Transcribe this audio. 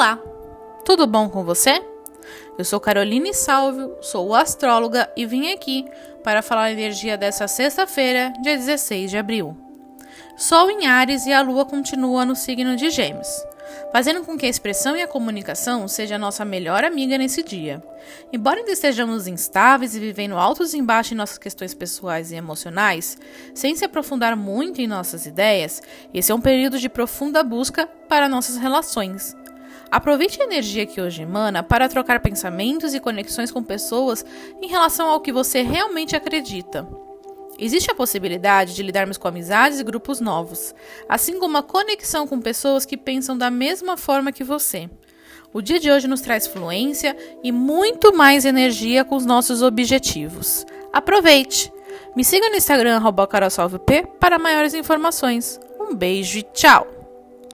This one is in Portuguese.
Olá, tudo bom com você? Eu sou Caroline Salvio, sou astróloga e vim aqui para falar a energia dessa sexta-feira, dia 16 de abril. Sol em Ares e a Lua continua no signo de Gêmeos, fazendo com que a expressão e a comunicação seja a nossa melhor amiga nesse dia. Embora ainda estejamos instáveis e vivendo altos e baixos em nossas questões pessoais e emocionais, sem se aprofundar muito em nossas ideias, esse é um período de profunda busca para nossas relações. Aproveite a energia que hoje emana para trocar pensamentos e conexões com pessoas em relação ao que você realmente acredita. Existe a possibilidade de lidarmos com amizades e grupos novos, assim como a conexão com pessoas que pensam da mesma forma que você. O dia de hoje nos traz fluência e muito mais energia com os nossos objetivos. Aproveite! Me siga no Instagram, carolsalvep, para maiores informações. Um beijo e tchau!